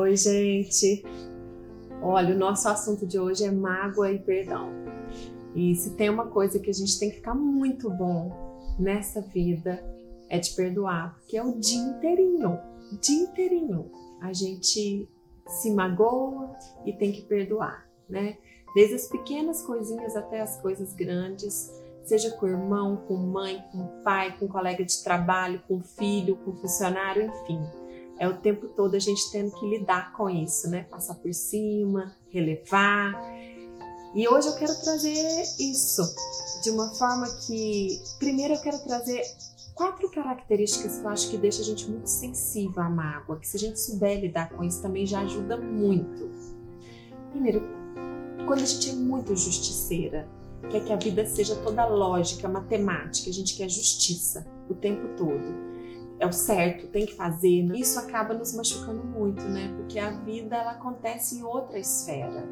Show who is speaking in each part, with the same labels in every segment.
Speaker 1: Oi, gente. Olha, o nosso assunto de hoje é mágoa e perdão. E se tem uma coisa que a gente tem que ficar muito bom nessa vida é de perdoar, que é o dia inteirinho, dia inteirinho. A gente se magoa e tem que perdoar, né? Desde as pequenas coisinhas até as coisas grandes, seja com o irmão, com mãe, com pai, com colega de trabalho, com filho, com funcionário, enfim. É o tempo todo a gente tendo que lidar com isso, né? Passar por cima, relevar. E hoje eu quero trazer isso de uma forma que, primeiro, eu quero trazer quatro características que eu acho que deixa a gente muito sensível à mágoa, que se a gente souber lidar com isso também já ajuda muito. Primeiro, quando a gente é muito justiceira, quer que a vida seja toda lógica, matemática, a gente quer justiça o tempo todo. É o certo, tem que fazer. Né? Isso acaba nos machucando muito, né? Porque a vida ela acontece em outra esfera.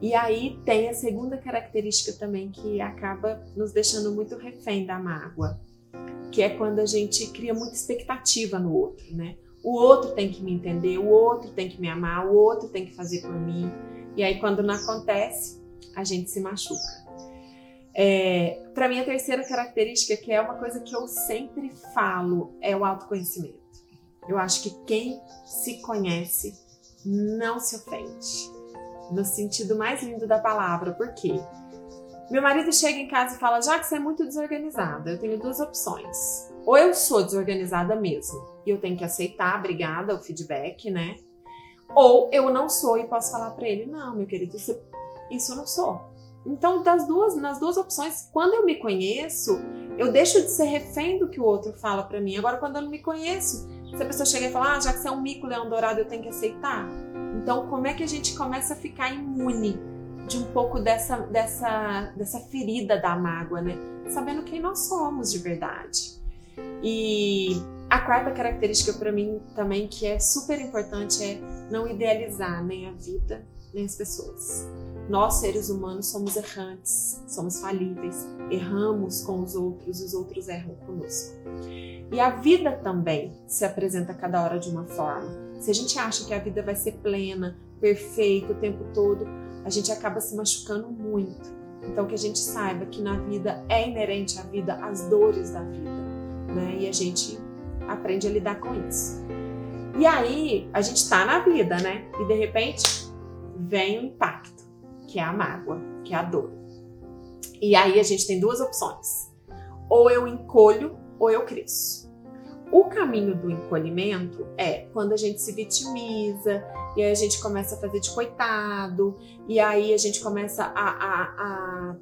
Speaker 1: E aí tem a segunda característica também que acaba nos deixando muito refém da mágoa, que é quando a gente cria muita expectativa no outro, né? O outro tem que me entender, o outro tem que me amar, o outro tem que fazer por mim. E aí quando não acontece, a gente se machuca. É, Para mim, a terceira característica, que é uma coisa que eu sempre falo, é o autoconhecimento. Eu acho que quem se conhece não se ofende, no sentido mais lindo da palavra. Por quê? Meu marido chega em casa e fala: Já que você é muito desorganizada, eu tenho duas opções. Ou eu sou desorganizada mesmo, e eu tenho que aceitar, obrigada, o feedback, né? Ou eu não sou e posso falar para ele: Não, meu querido, isso eu não sou. Então, das duas, nas duas opções, quando eu me conheço, eu deixo de ser refém do que o outro fala para mim. Agora, quando eu não me conheço, se a pessoa chega e fala, ah, já que você é um mico leão dourado, eu tenho que aceitar. Então, como é que a gente começa a ficar imune de um pouco dessa, dessa, dessa ferida da mágoa, né? Sabendo quem nós somos de verdade. E a quarta característica para mim também que é super importante é não idealizar nem a vida nem as pessoas. Nós, seres humanos, somos errantes, somos falíveis, erramos com os outros os outros erram conosco. E a vida também se apresenta cada hora de uma forma. Se a gente acha que a vida vai ser plena, perfeita o tempo todo, a gente acaba se machucando muito. Então, que a gente saiba que na vida é inerente à vida as dores da vida, né? E a gente aprende a lidar com isso. E aí, a gente tá na vida, né? E de repente vem o impacto que é a mágoa, que é a dor. E aí a gente tem duas opções: ou eu encolho ou eu cresço. O caminho do encolhimento é quando a gente se vitimiza e aí a gente começa a fazer de coitado, e aí a gente começa a, a, a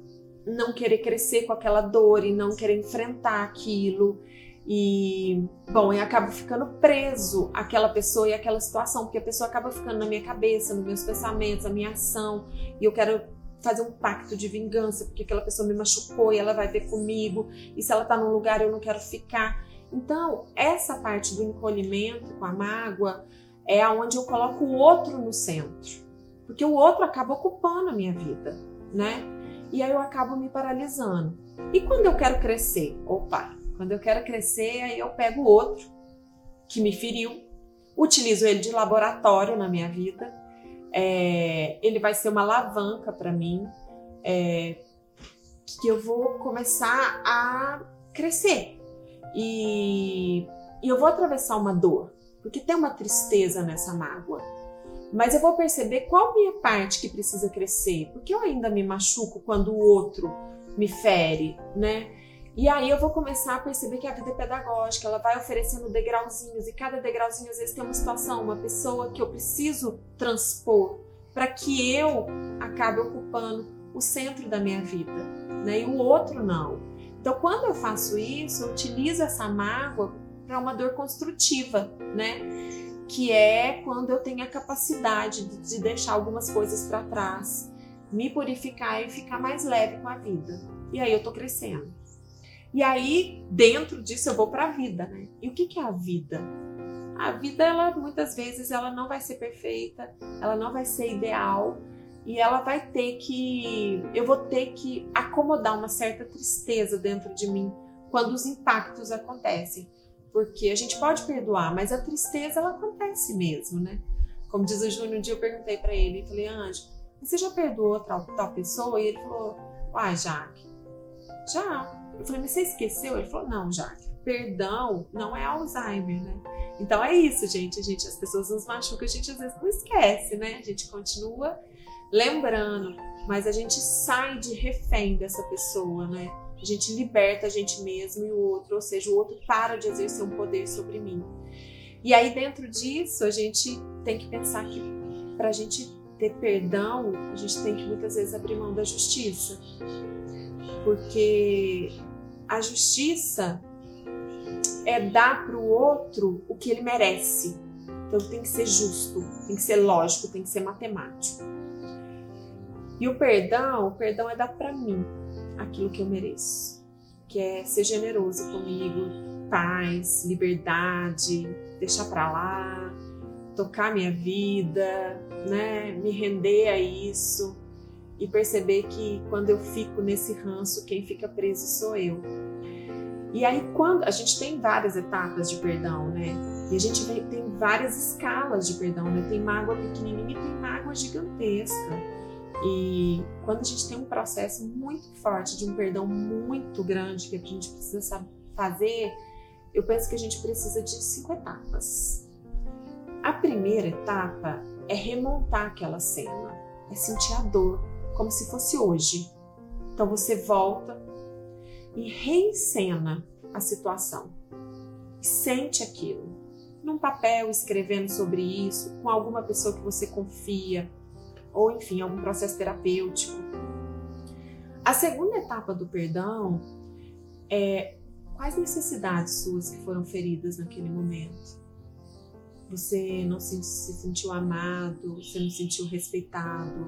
Speaker 1: não querer crescer com aquela dor e não querer enfrentar aquilo. E, bom, eu acabo ficando preso àquela pessoa e àquela situação, porque a pessoa acaba ficando na minha cabeça, nos meus pensamentos, a minha ação, e eu quero fazer um pacto de vingança, porque aquela pessoa me machucou e ela vai ver comigo, e se ela tá num lugar eu não quero ficar. Então, essa parte do encolhimento com a mágoa é aonde eu coloco o outro no centro, porque o outro acaba ocupando a minha vida, né? E aí eu acabo me paralisando. E quando eu quero crescer? Opa, quando eu quero crescer, aí eu pego outro que me feriu, utilizo ele de laboratório na minha vida. É, ele vai ser uma alavanca para mim, é, que eu vou começar a crescer. E, e eu vou atravessar uma dor, porque tem uma tristeza nessa mágoa. Mas eu vou perceber qual minha parte que precisa crescer, porque eu ainda me machuco quando o outro me fere, né? E aí eu vou começar a perceber que a vida é pedagógica, ela vai oferecendo degrauzinhos, e cada degrauzinho às vezes tem uma situação, uma pessoa que eu preciso transpor para que eu acabe ocupando o centro da minha vida, né? E o outro não. Então, quando eu faço isso, eu utilizo essa mágoa para uma dor construtiva, né? Que é quando eu tenho a capacidade de deixar algumas coisas para trás, me purificar e ficar mais leve com a vida. E aí eu tô crescendo. E aí, dentro disso, eu vou para a vida, né? E o que, que é a vida? A vida, ela muitas vezes, ela não vai ser perfeita, ela não vai ser ideal e ela vai ter que, eu vou ter que acomodar uma certa tristeza dentro de mim quando os impactos acontecem, porque a gente pode perdoar, mas a tristeza ela acontece mesmo, né? Como diz o Júnior, um dia eu perguntei para ele, falei, Anjo, você já perdoou tal, tal pessoa? E ele falou, uai, Jaque, já. Eu falei, mas você esqueceu? Ele falou, não, Jaque, perdão não é Alzheimer, né? Então é isso, gente. A gente, as pessoas nos machucam, a gente às vezes não esquece, né? A gente continua lembrando, mas a gente sai de refém dessa pessoa, né? A gente liberta a gente mesmo e o outro, ou seja, o outro para de exercer um poder sobre mim. E aí, dentro disso, a gente tem que pensar que para a gente ter perdão, a gente tem que muitas vezes abrir mão da justiça. Porque a justiça é dar para o outro o que ele merece. Então tem que ser justo, tem que ser lógico, tem que ser matemático. E o perdão, o perdão é dar para mim aquilo que eu mereço, que é ser generoso comigo, paz, liberdade, deixar para lá, tocar minha vida, né, me render a isso e perceber que quando eu fico nesse ranço, quem fica preso sou eu. E aí quando a gente tem várias etapas de perdão, né? E a gente tem várias escalas de perdão, né? Tem mágoa pequenininha tem mágoa gigantesca. E quando a gente tem um processo muito forte de um perdão muito grande que a gente precisa fazer, eu penso que a gente precisa de cinco etapas. A primeira etapa é remontar aquela cena, é sentir a dor como se fosse hoje. Então você volta e reencena a situação. Sente aquilo. Num papel, escrevendo sobre isso, com alguma pessoa que você confia, ou enfim, algum processo terapêutico. A segunda etapa do perdão é quais necessidades suas que foram feridas naquele momento. Você não se, se sentiu amado, você não se sentiu respeitado,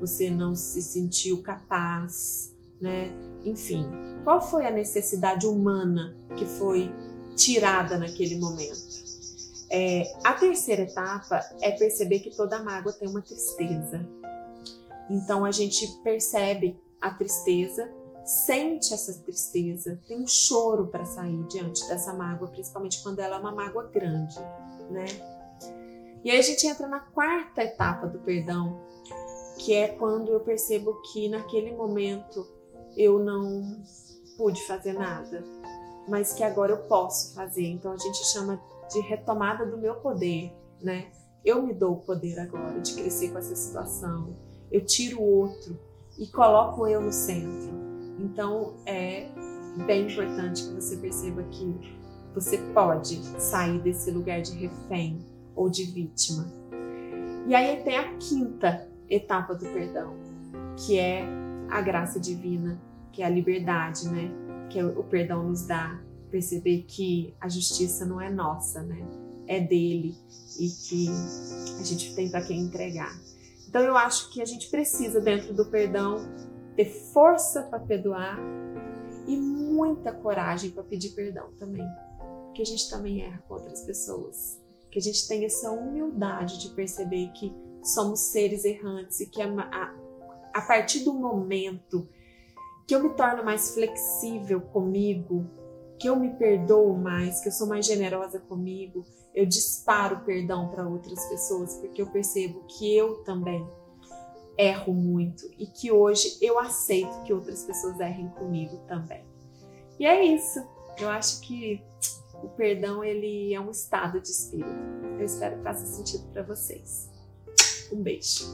Speaker 1: você não se sentiu capaz, né? Enfim, qual foi a necessidade humana que foi tirada naquele momento? É, a terceira etapa é perceber que toda mágoa tem uma tristeza. Então a gente percebe a tristeza, sente essa tristeza, tem um choro para sair diante dessa mágoa, principalmente quando ela é uma mágoa grande, né? E aí a gente entra na quarta etapa do perdão, que é quando eu percebo que naquele momento eu não pude fazer nada, mas que agora eu posso fazer. Então a gente chama de retomada do meu poder, né? Eu me dou o poder agora de crescer com essa situação. Eu tiro o outro e coloco eu no centro. Então é bem importante que você perceba que você pode sair desse lugar de refém ou de vítima. E aí tem a quinta etapa do perdão, que é a graça divina, que é a liberdade, né? Que o perdão nos dá perceber que a justiça não é nossa, né? É dele e que a gente tem para quem entregar. Então eu acho que a gente precisa dentro do perdão ter força para perdoar e muita coragem para pedir perdão também, porque a gente também erra com outras pessoas. Que a gente tenha essa humildade de perceber que somos seres errantes e que a, a, a partir do momento que eu me torno mais flexível comigo, que eu me perdoo mais, que eu sou mais generosa comigo, eu disparo perdão para outras pessoas, porque eu percebo que eu também erro muito e que hoje eu aceito que outras pessoas errem comigo também. E é isso. Eu acho que o perdão ele é um estado de espírito. Eu espero que faça sentido para vocês. Um beijo.